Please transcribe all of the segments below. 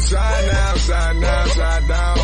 side now, side now, side down.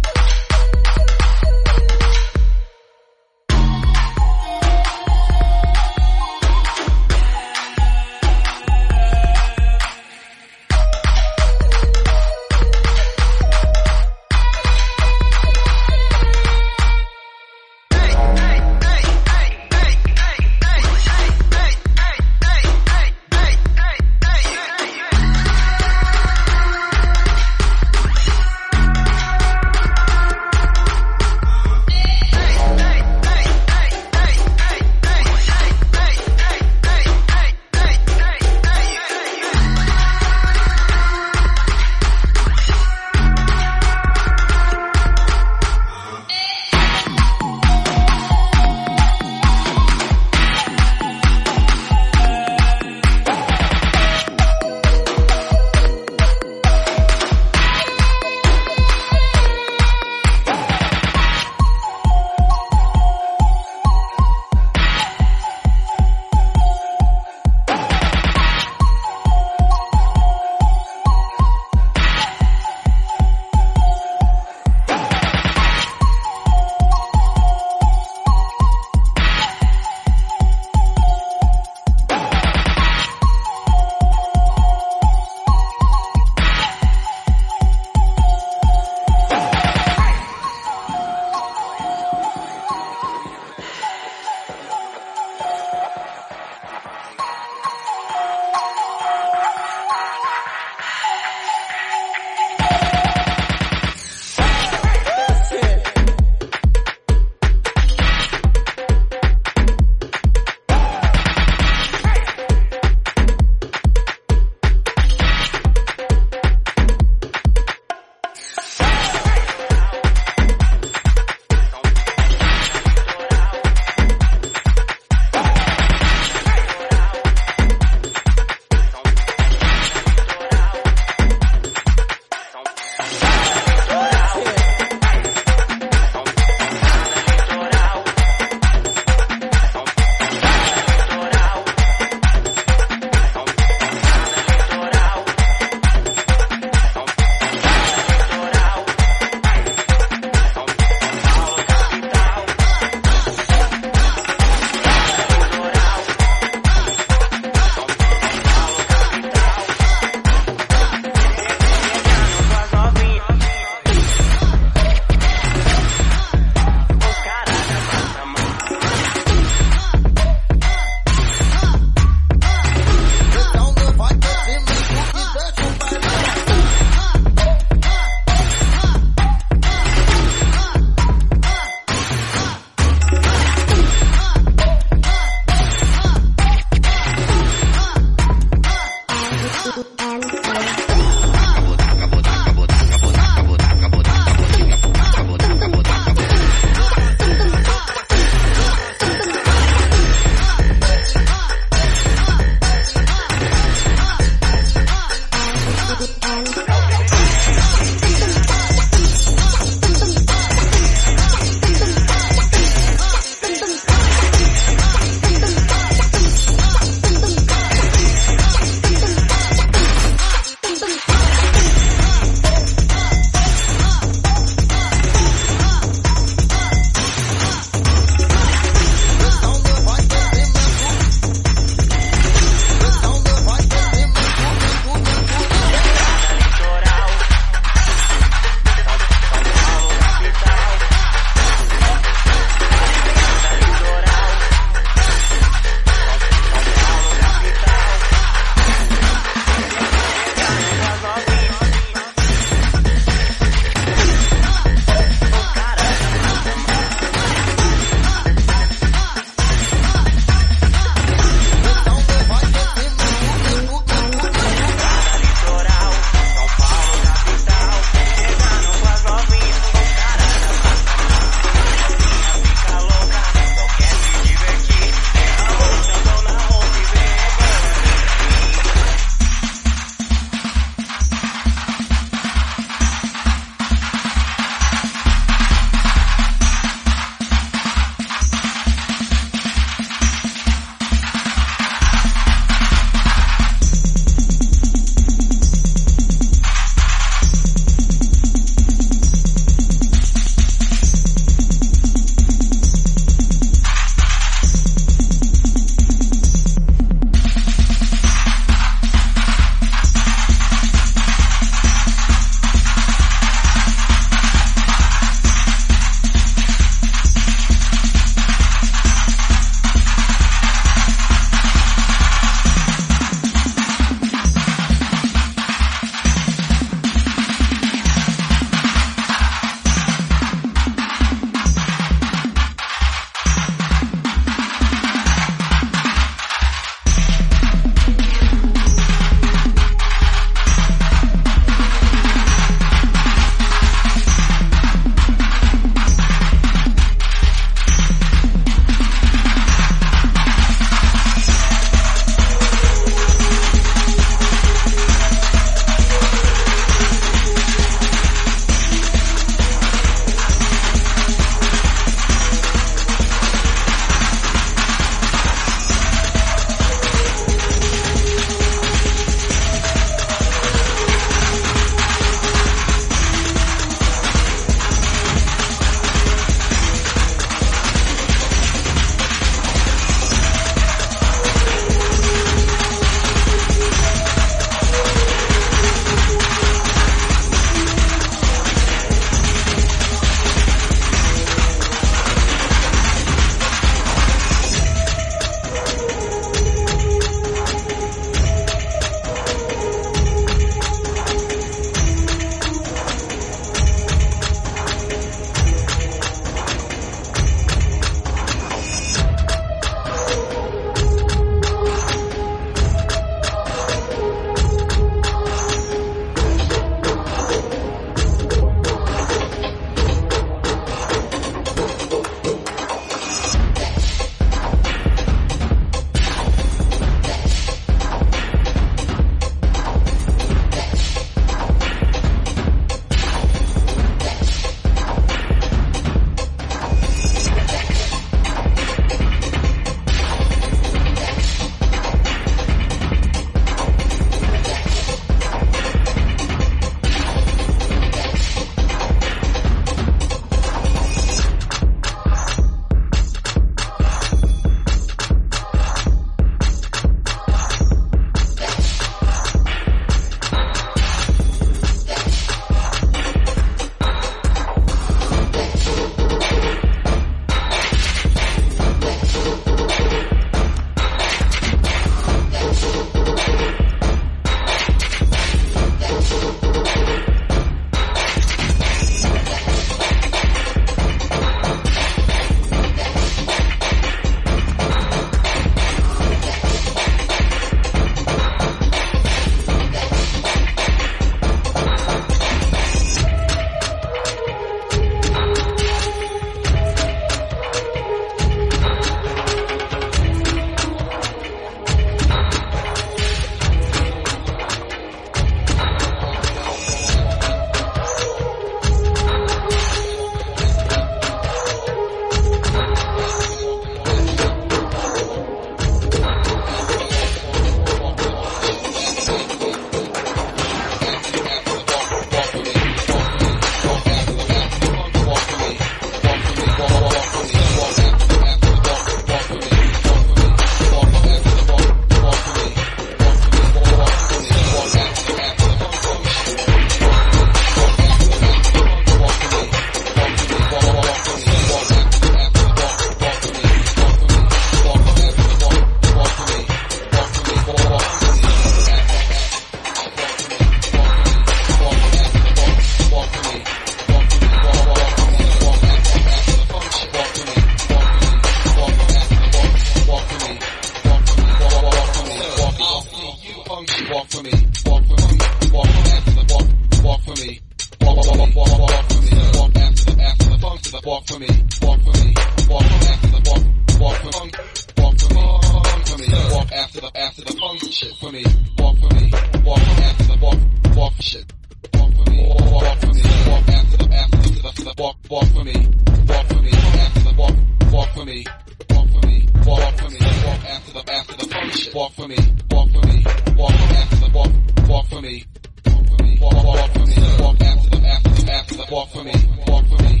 them after the function. Walk for me, walk for me, walk after the walk, walk for me. Walk for me, walk, walk for me, walk after them after them after the walk for me, walk for me,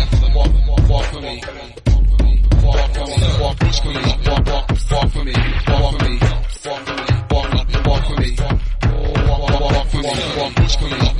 after the walk, walk, walk for me. Walk for me, walk, reach for me, walk, walk, walk for me, walk for me, walk for me, walk, walk for me, walk, walk for me, walk, reach for me.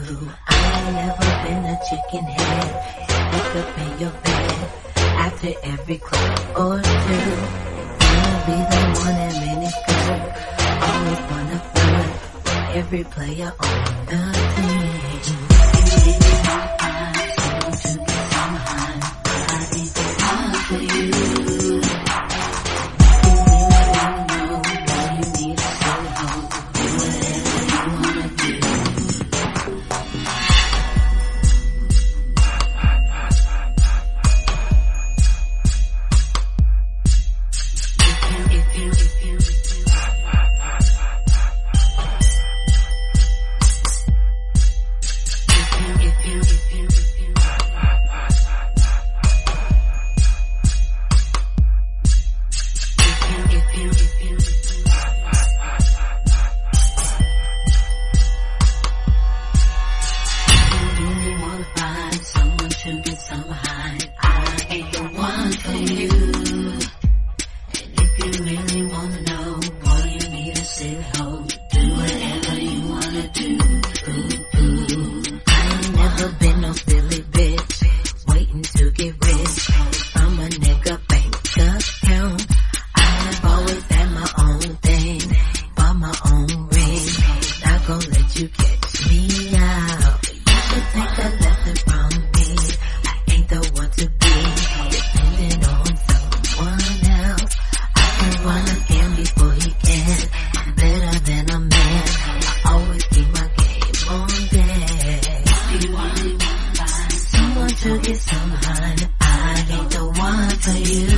I never been a chicken head. Back up in your bed after every club or two. You'll be the one in miniskirt, always wanna flirt every player on the team. I want to get some but I think it's hard for you. to get some, hun. I ain't the one for you.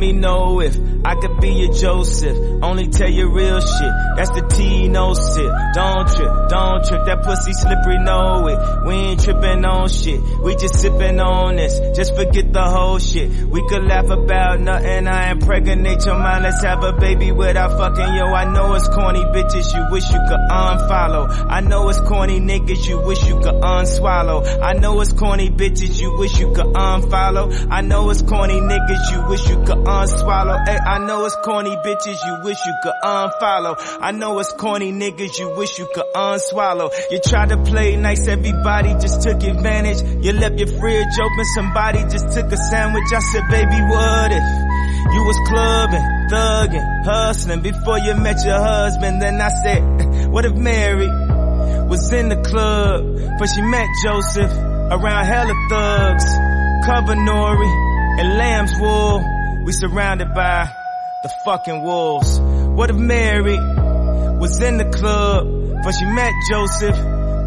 Me know if I could be your Joseph. Only tell you real shit. That's the T, no sip. Don't trip, don't trip. That pussy slippery, know it. We ain't tripping on shit. We just sipping on this. Just forget the whole shit. We could laugh about nothing. I impregnate your mind. Let's have a baby without fucking yo. I know it's corny bitches. You wish you could unfollow. I know it's corny niggas. You wish you could unswallow. I know it's corny bitches. You wish you could unfollow. I know it's corny niggas you wish you could unswallow. Hey, I know it's corny bitches you wish you could unfollow. I know it's corny niggas you wish you could unswallow. You tried to play nice, everybody just took advantage. You left your fridge open, somebody just took a sandwich. I said, baby, what if you was clubbing, thugging, hustling before you met your husband? Then I said, what if Mary was in the club, but she met Joseph around hella thugs, cover Nori and lamb's wool. We surrounded by the fucking wolves. What if Mary was in the club, but she met Joseph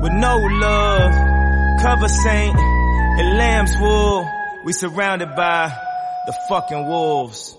with no love? Cover Saint and lamb's wool. We surrounded by the fucking wolves.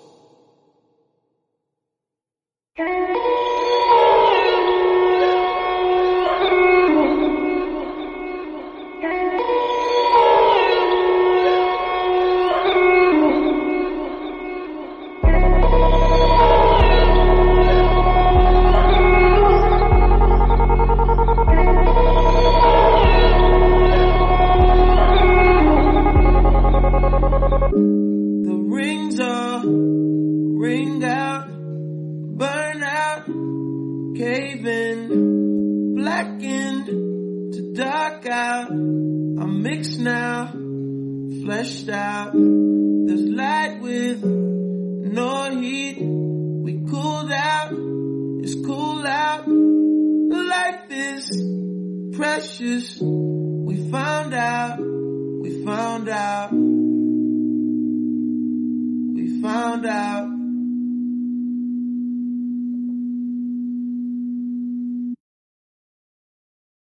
fleshed out. There's light with no heat. We cooled out. It's cool out. Life is precious. We found out. We found out. We found out.